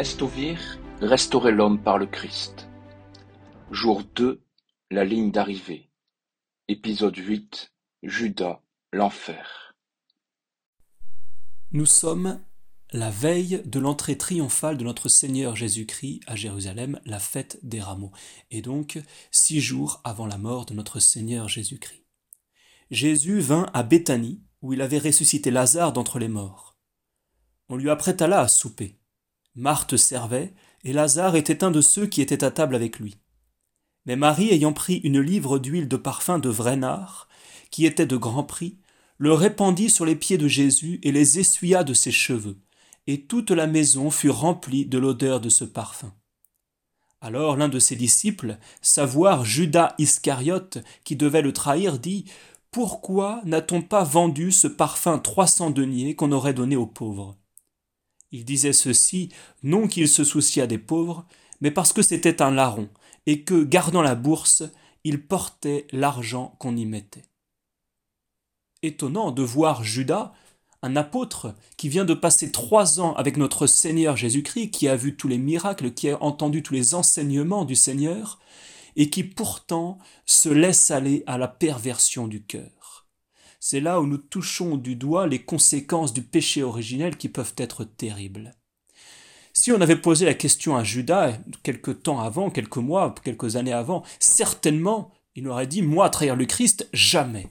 Restaurer l'homme par le Christ. Jour 2, la ligne d'arrivée. Épisode 8, Judas, l'enfer. Nous sommes la veille de l'entrée triomphale de notre Seigneur Jésus-Christ à Jérusalem, la fête des rameaux, et donc six jours avant la mort de notre Seigneur Jésus-Christ. Jésus vint à Béthanie, où il avait ressuscité Lazare d'entre les morts. On lui apprêta là à souper. Marthe servait, et Lazare était un de ceux qui étaient à table avec lui. Mais Marie, ayant pris une livre d'huile de parfum de vrai nard, qui était de grand prix, le répandit sur les pieds de Jésus et les essuya de ses cheveux, et toute la maison fut remplie de l'odeur de ce parfum. Alors l'un de ses disciples, savoir Judas Iscariote, qui devait le trahir, dit Pourquoi n'a-t-on pas vendu ce parfum trois cents deniers qu'on aurait donné aux pauvres? Il disait ceci non qu'il se souciât des pauvres, mais parce que c'était un larron, et que, gardant la bourse, il portait l'argent qu'on y mettait. Étonnant de voir Judas, un apôtre qui vient de passer trois ans avec notre Seigneur Jésus-Christ, qui a vu tous les miracles, qui a entendu tous les enseignements du Seigneur, et qui pourtant se laisse aller à la perversion du cœur. C'est là où nous touchons du doigt les conséquences du péché originel qui peuvent être terribles. Si on avait posé la question à Judas quelque temps avant, quelques mois, quelques années avant, certainement il aurait dit Moi, trahir le Christ, jamais.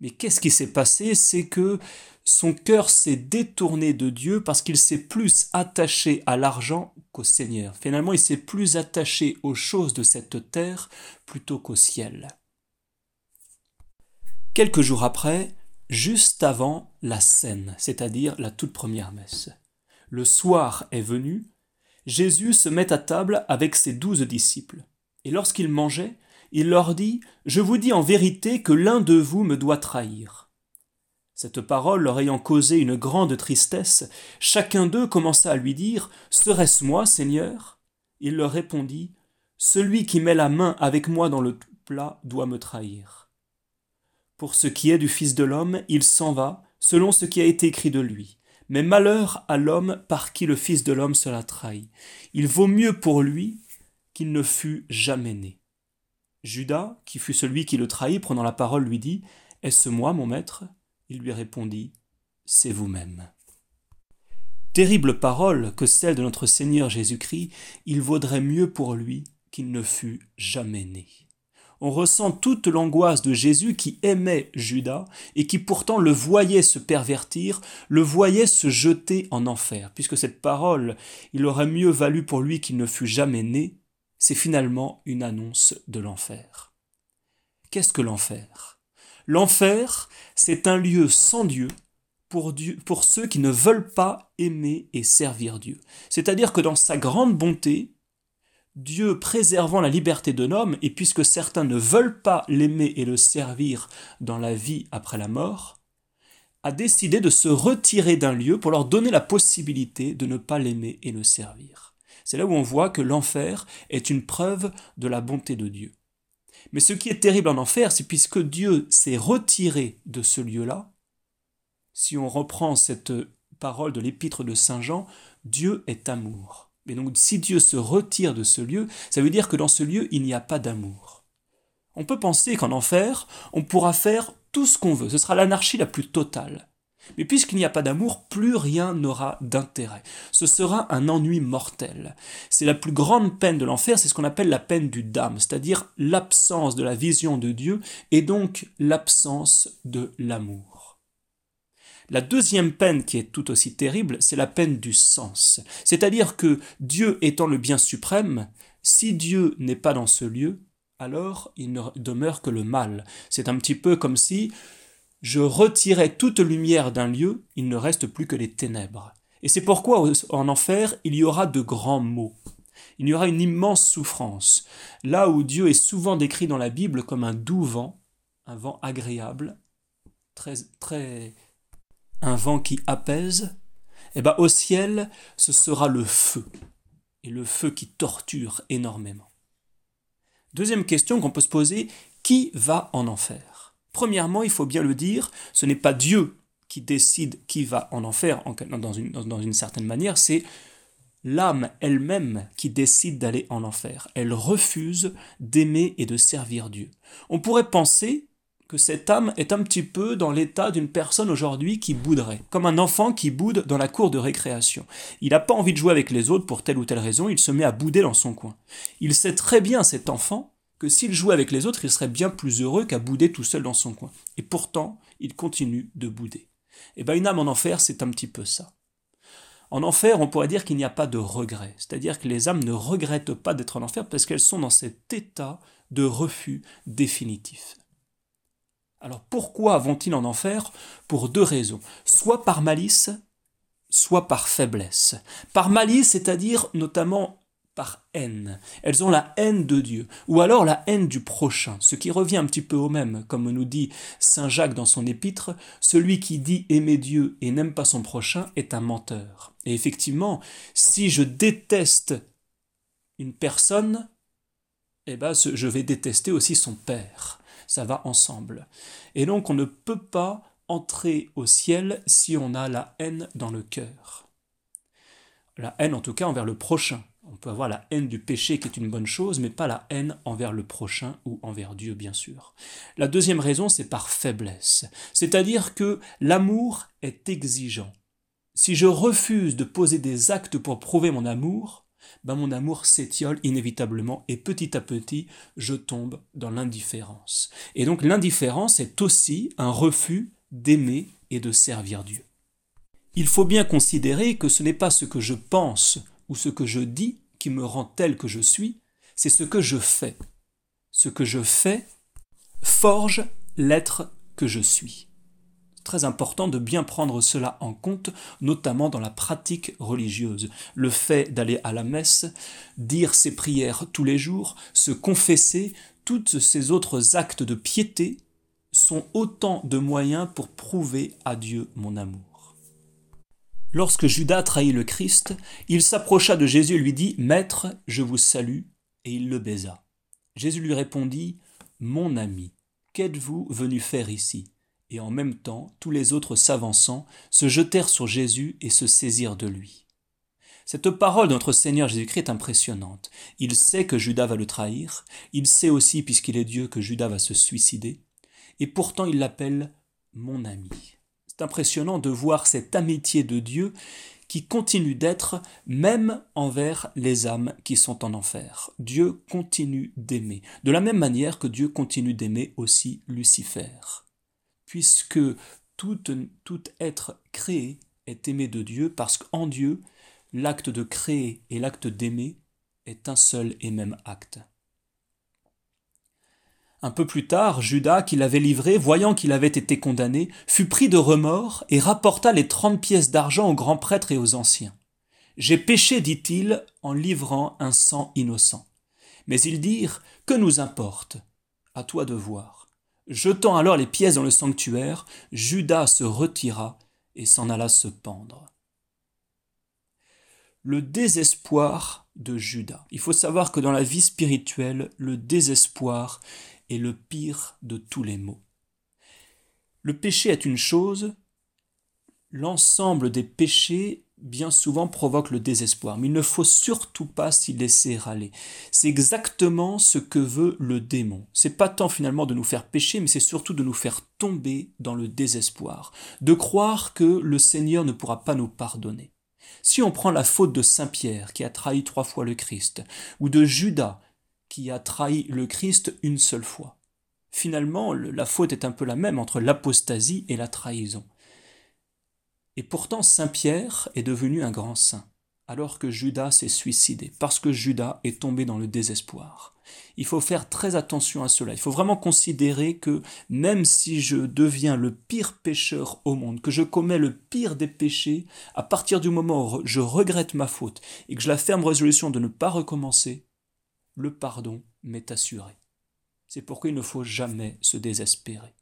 Mais qu'est-ce qui s'est passé? C'est que son cœur s'est détourné de Dieu parce qu'il s'est plus attaché à l'argent qu'au Seigneur. Finalement, il s'est plus attaché aux choses de cette terre plutôt qu'au ciel. Quelques jours après, juste avant la scène, c'est-à-dire la toute première messe. Le soir est venu, Jésus se met à table avec ses douze disciples. Et lorsqu'il mangeait, il leur dit Je vous dis en vérité que l'un de vous me doit trahir. Cette parole leur ayant causé une grande tristesse, chacun d'eux commença à lui dire Serait-ce moi, Seigneur? Il leur répondit Celui qui met la main avec moi dans le plat doit me trahir. Pour ce qui est du Fils de l'homme, il s'en va, selon ce qui a été écrit de lui. Mais malheur à l'homme par qui le Fils de l'homme sera trahi. Il vaut mieux pour lui qu'il ne fût jamais né. Judas, qui fut celui qui le trahit, prenant la parole, lui dit Est-ce moi, mon maître? Il lui répondit C'est vous-même. Terrible parole que celle de notre Seigneur Jésus-Christ, il vaudrait mieux pour lui qu'il ne fût jamais né on ressent toute l'angoisse de Jésus qui aimait Judas et qui pourtant le voyait se pervertir, le voyait se jeter en enfer, puisque cette parole, il aurait mieux valu pour lui qu'il ne fût jamais né, c'est finalement une annonce de l'enfer. Qu'est-ce que l'enfer? L'enfer, c'est un lieu sans Dieu pour, Dieu pour ceux qui ne veulent pas aimer et servir Dieu. C'est-à-dire que dans sa grande bonté, Dieu préservant la liberté de l'homme, et puisque certains ne veulent pas l'aimer et le servir dans la vie après la mort, a décidé de se retirer d'un lieu pour leur donner la possibilité de ne pas l'aimer et le servir. C'est là où on voit que l'enfer est une preuve de la bonté de Dieu. Mais ce qui est terrible en enfer, c'est puisque Dieu s'est retiré de ce lieu-là, si on reprend cette parole de l'épître de Saint Jean, Dieu est amour. Mais donc si Dieu se retire de ce lieu, ça veut dire que dans ce lieu, il n'y a pas d'amour. On peut penser qu'en enfer, on pourra faire tout ce qu'on veut, ce sera l'anarchie la plus totale. Mais puisqu'il n'y a pas d'amour, plus rien n'aura d'intérêt. Ce sera un ennui mortel. C'est la plus grande peine de l'enfer, c'est ce qu'on appelle la peine du dame, c'est-à-dire l'absence de la vision de Dieu et donc l'absence de l'amour. La deuxième peine qui est tout aussi terrible, c'est la peine du sens. C'est-à-dire que Dieu étant le bien suprême, si Dieu n'est pas dans ce lieu, alors il ne demeure que le mal. C'est un petit peu comme si je retirais toute lumière d'un lieu, il ne reste plus que les ténèbres. Et c'est pourquoi en enfer, il y aura de grands maux. Il y aura une immense souffrance. Là où Dieu est souvent décrit dans la Bible comme un doux vent, un vent agréable, très, très un vent qui apaise, eh ben, au ciel, ce sera le feu, et le feu qui torture énormément. Deuxième question qu'on peut se poser, qui va en enfer? Premièrement, il faut bien le dire, ce n'est pas Dieu qui décide qui va en enfer une, dans une certaine manière, c'est l'âme elle-même qui décide d'aller en enfer. Elle refuse d'aimer et de servir Dieu. On pourrait penser que cette âme est un petit peu dans l'état d'une personne aujourd'hui qui bouderait, comme un enfant qui boude dans la cour de récréation. Il n'a pas envie de jouer avec les autres pour telle ou telle raison, il se met à bouder dans son coin. Il sait très bien, cet enfant, que s'il jouait avec les autres, il serait bien plus heureux qu'à bouder tout seul dans son coin. Et pourtant, il continue de bouder. Et eh bien, une âme en enfer, c'est un petit peu ça. En enfer, on pourrait dire qu'il n'y a pas de regret, c'est-à-dire que les âmes ne regrettent pas d'être en enfer parce qu'elles sont dans cet état de refus définitif. Alors pourquoi vont-ils en enfer? Pour deux raisons. Soit par malice, soit par faiblesse. Par malice, c'est-à-dire notamment par haine. Elles ont la haine de Dieu, ou alors la haine du prochain, ce qui revient un petit peu au même, comme nous dit Saint Jacques dans son épître, celui qui dit aimer Dieu et n'aime pas son prochain est un menteur. Et effectivement, si je déteste une personne, eh ben, je vais détester aussi son père ça va ensemble. Et donc on ne peut pas entrer au ciel si on a la haine dans le cœur. La haine en tout cas envers le prochain. On peut avoir la haine du péché qui est une bonne chose, mais pas la haine envers le prochain ou envers Dieu, bien sûr. La deuxième raison, c'est par faiblesse. C'est-à-dire que l'amour est exigeant. Si je refuse de poser des actes pour prouver mon amour, ben mon amour s'étiole inévitablement et petit à petit, je tombe dans l'indifférence. Et donc l'indifférence est aussi un refus d'aimer et de servir Dieu. Il faut bien considérer que ce n'est pas ce que je pense ou ce que je dis qui me rend tel que je suis, c'est ce que je fais. Ce que je fais forge l'être que je suis très important de bien prendre cela en compte, notamment dans la pratique religieuse. Le fait d'aller à la messe, dire ses prières tous les jours, se confesser, tous ces autres actes de piété sont autant de moyens pour prouver à Dieu mon amour. Lorsque Judas trahit le Christ, il s'approcha de Jésus et lui dit Maître, je vous salue, et il le baisa. Jésus lui répondit Mon ami, qu'êtes-vous venu faire ici? Et en même temps tous les autres s'avançant se jetèrent sur Jésus et se saisirent de lui. Cette parole de notre Seigneur Jésus-Christ est impressionnante. Il sait que Judas va le trahir, il sait aussi, puisqu'il est Dieu, que Judas va se suicider, et pourtant il l'appelle mon ami. C'est impressionnant de voir cette amitié de Dieu qui continue d'être même envers les âmes qui sont en enfer. Dieu continue d'aimer, de la même manière que Dieu continue d'aimer aussi Lucifer puisque tout, être créé est aimé de Dieu, parce qu'en Dieu, l'acte de créer et l'acte d'aimer est un seul et même acte. Un peu plus tard, Judas, qui l'avait livré, voyant qu'il avait été condamné, fut pris de remords et rapporta les trente pièces d'argent aux grands prêtres et aux anciens. J'ai péché, dit-il, en livrant un sang innocent. Mais ils dirent Que nous importe? À toi de voir. Jetant alors les pièces dans le sanctuaire, Judas se retira et s'en alla se pendre. Le désespoir de Judas. Il faut savoir que dans la vie spirituelle, le désespoir est le pire de tous les maux. Le péché est une chose, l'ensemble des péchés bien souvent provoque le désespoir. Mais il ne faut surtout pas s'y laisser râler. C'est exactement ce que veut le démon. C'est pas tant finalement de nous faire pécher, mais c'est surtout de nous faire tomber dans le désespoir, de croire que le Seigneur ne pourra pas nous pardonner. Si on prend la faute de Saint Pierre qui a trahi trois fois le Christ, ou de Judas qui a trahi le Christ une seule fois, finalement la faute est un peu la même entre l'apostasie et la trahison. Et pourtant Saint Pierre est devenu un grand saint, alors que Judas s'est suicidé, parce que Judas est tombé dans le désespoir. Il faut faire très attention à cela. Il faut vraiment considérer que même si je deviens le pire pécheur au monde, que je commets le pire des péchés, à partir du moment où je regrette ma faute et que je la ferme résolution de ne pas recommencer, le pardon m'est assuré. C'est pourquoi il ne faut jamais se désespérer.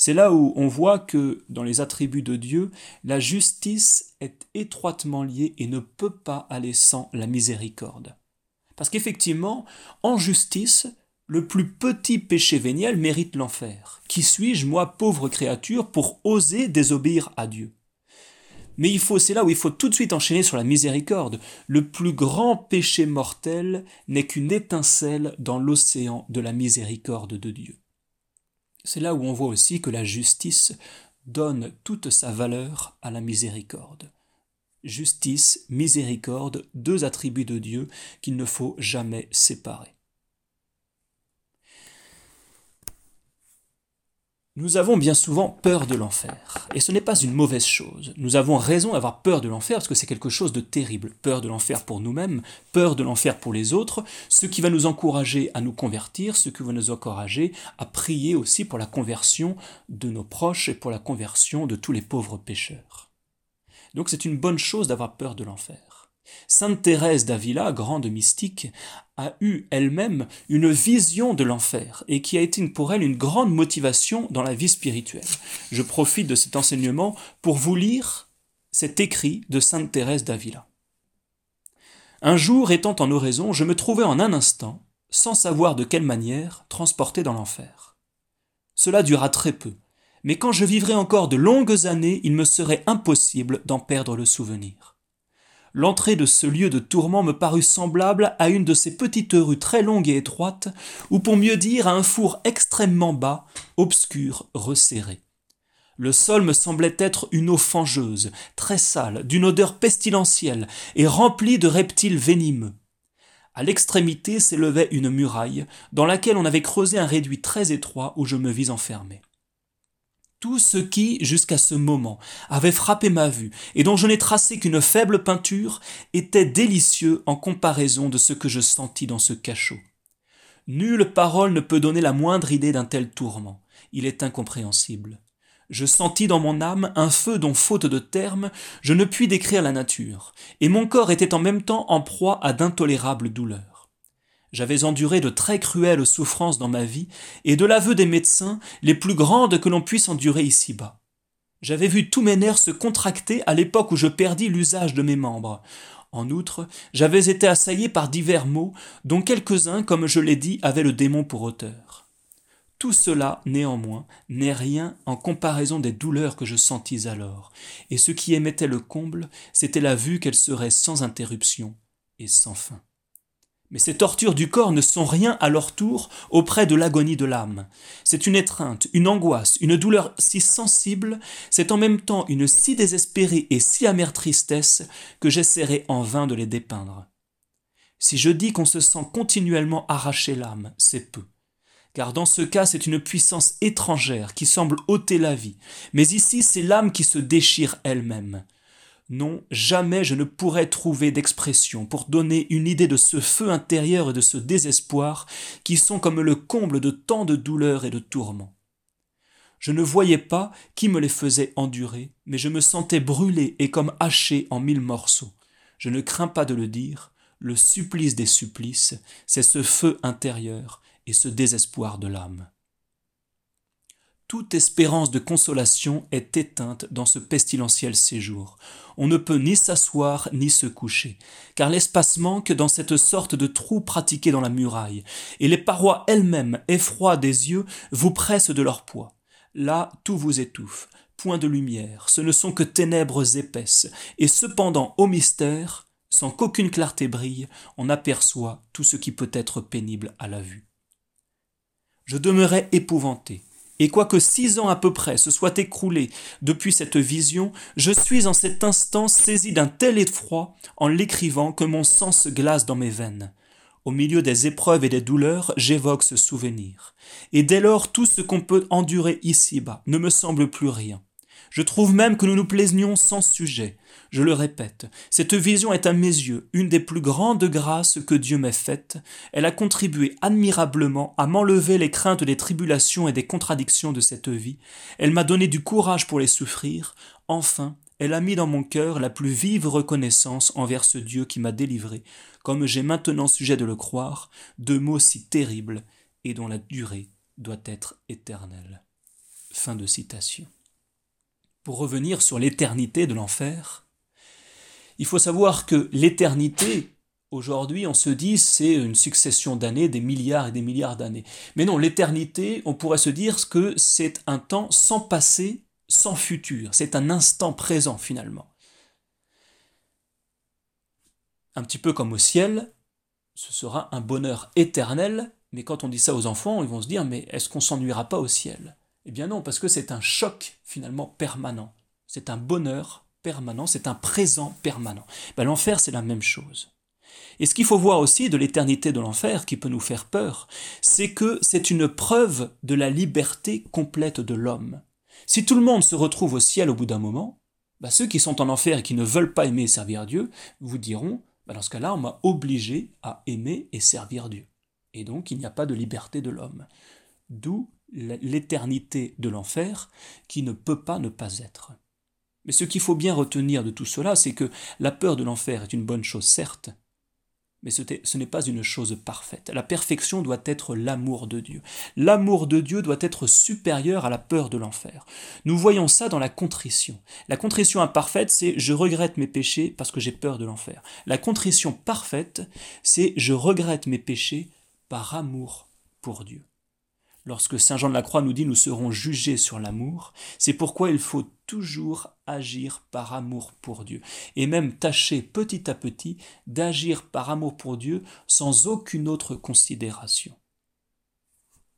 C'est là où on voit que dans les attributs de Dieu, la justice est étroitement liée et ne peut pas aller sans la miséricorde. Parce qu'effectivement, en justice, le plus petit péché véniel mérite l'enfer. Qui suis-je, moi, pauvre créature, pour oser désobéir à Dieu? Mais il faut, c'est là où il faut tout de suite enchaîner sur la miséricorde. Le plus grand péché mortel n'est qu'une étincelle dans l'océan de la miséricorde de Dieu. C'est là où on voit aussi que la justice donne toute sa valeur à la miséricorde. Justice, miséricorde, deux attributs de Dieu qu'il ne faut jamais séparer. Nous avons bien souvent peur de l'enfer, et ce n'est pas une mauvaise chose. Nous avons raison d'avoir peur de l'enfer parce que c'est quelque chose de terrible. Peur de l'enfer pour nous-mêmes, peur de l'enfer pour les autres, ce qui va nous encourager à nous convertir, ce qui va nous encourager à prier aussi pour la conversion de nos proches et pour la conversion de tous les pauvres pécheurs. Donc c'est une bonne chose d'avoir peur de l'enfer. Sainte Thérèse d'Avila, grande mystique, a eu elle-même une vision de l'enfer et qui a été pour elle une grande motivation dans la vie spirituelle. Je profite de cet enseignement pour vous lire cet écrit de Sainte Thérèse d'Avila. Un jour, étant en oraison, je me trouvais en un instant, sans savoir de quelle manière, transporté dans l'enfer. Cela dura très peu, mais quand je vivrais encore de longues années, il me serait impossible d'en perdre le souvenir. L'entrée de ce lieu de tourment me parut semblable à une de ces petites rues très longues et étroites, ou pour mieux dire à un four extrêmement bas, obscur, resserré. Le sol me semblait être une eau fangeuse, très sale, d'une odeur pestilentielle, et remplie de reptiles venimeux. À l'extrémité s'élevait une muraille, dans laquelle on avait creusé un réduit très étroit où je me vis enfermé tout ce qui, jusqu'à ce moment, avait frappé ma vue, et dont je n'ai tracé qu'une faible peinture, était délicieux en comparaison de ce que je sentis dans ce cachot. Nulle parole ne peut donner la moindre idée d'un tel tourment. Il est incompréhensible. Je sentis dans mon âme un feu dont, faute de termes, je ne puis décrire la nature, et mon corps était en même temps en proie à d'intolérables douleurs. J'avais enduré de très cruelles souffrances dans ma vie, et de l'aveu des médecins, les plus grandes que l'on puisse endurer ici-bas. J'avais vu tous mes nerfs se contracter à l'époque où je perdis l'usage de mes membres. En outre, j'avais été assailli par divers maux, dont quelques-uns, comme je l'ai dit, avaient le démon pour auteur. Tout cela, néanmoins, n'est rien en comparaison des douleurs que je sentis alors, et ce qui émettait le comble, c'était la vue qu'elle serait sans interruption et sans fin. Mais ces tortures du corps ne sont rien à leur tour auprès de l'agonie de l'âme. C'est une étreinte, une angoisse, une douleur si sensible, c'est en même temps une si désespérée et si amère tristesse que j'essaierai en vain de les dépeindre. Si je dis qu'on se sent continuellement arracher l'âme, c'est peu. Car dans ce cas, c'est une puissance étrangère qui semble ôter la vie. Mais ici, c'est l'âme qui se déchire elle-même. Non, jamais je ne pourrais trouver d'expression pour donner une idée de ce feu intérieur et de ce désespoir qui sont comme le comble de tant de douleurs et de tourments. Je ne voyais pas qui me les faisait endurer, mais je me sentais brûlé et comme haché en mille morceaux. Je ne crains pas de le dire, le supplice des supplices, c'est ce feu intérieur et ce désespoir de l'âme toute espérance de consolation est éteinte dans ce pestilentiel séjour. On ne peut ni s'asseoir ni se coucher, car l'espace manque dans cette sorte de trou pratiqué dans la muraille, et les parois elles-mêmes, effroies des yeux, vous pressent de leur poids. Là, tout vous étouffe, point de lumière, ce ne sont que ténèbres épaisses, et cependant, au mystère, sans qu'aucune clarté brille, on aperçoit tout ce qui peut être pénible à la vue. Je demeurais épouvanté, et quoique six ans à peu près se soient écroulés depuis cette vision, je suis en cet instant saisi d'un tel effroi en l'écrivant que mon sang se glace dans mes veines. Au milieu des épreuves et des douleurs, j'évoque ce souvenir. Et dès lors, tout ce qu'on peut endurer ici-bas ne me semble plus rien. Je trouve même que nous nous plaisnions sans sujet. Je le répète, cette vision est à mes yeux une des plus grandes grâces que Dieu m'ait faites. Elle a contribué admirablement à m'enlever les craintes des tribulations et des contradictions de cette vie. Elle m'a donné du courage pour les souffrir. Enfin, elle a mis dans mon cœur la plus vive reconnaissance envers ce Dieu qui m'a délivré, comme j'ai maintenant sujet de le croire, de mots si terribles et dont la durée doit être éternelle. Fin de citation revenir sur l'éternité de l'enfer, il faut savoir que l'éternité, aujourd'hui, on se dit, c'est une succession d'années, des milliards et des milliards d'années. Mais non, l'éternité, on pourrait se dire que c'est un temps sans passé, sans futur. C'est un instant présent, finalement. Un petit peu comme au ciel, ce sera un bonheur éternel, mais quand on dit ça aux enfants, ils vont se dire, mais est-ce qu'on s'ennuiera pas au ciel? Eh bien non, parce que c'est un choc finalement permanent. C'est un bonheur permanent, c'est un présent permanent. Ben, l'enfer, c'est la même chose. Et ce qu'il faut voir aussi de l'éternité de l'enfer, qui peut nous faire peur, c'est que c'est une preuve de la liberté complète de l'homme. Si tout le monde se retrouve au ciel au bout d'un moment, bah, ceux qui sont en enfer et qui ne veulent pas aimer et servir Dieu vous diront, bah, dans ce cas-là, on m'a obligé à aimer et servir Dieu. Et donc il n'y a pas de liberté de l'homme. D'où l'éternité de l'enfer qui ne peut pas ne pas être. Mais ce qu'il faut bien retenir de tout cela, c'est que la peur de l'enfer est une bonne chose, certes, mais ce n'est pas une chose parfaite. La perfection doit être l'amour de Dieu. L'amour de Dieu doit être supérieur à la peur de l'enfer. Nous voyons ça dans la contrition. La contrition imparfaite, c'est je regrette mes péchés parce que j'ai peur de l'enfer. La contrition parfaite, c'est je regrette mes péchés par amour pour Dieu. Lorsque Saint Jean de la Croix nous dit nous serons jugés sur l'amour, c'est pourquoi il faut toujours agir par amour pour Dieu, et même tâcher petit à petit d'agir par amour pour Dieu sans aucune autre considération.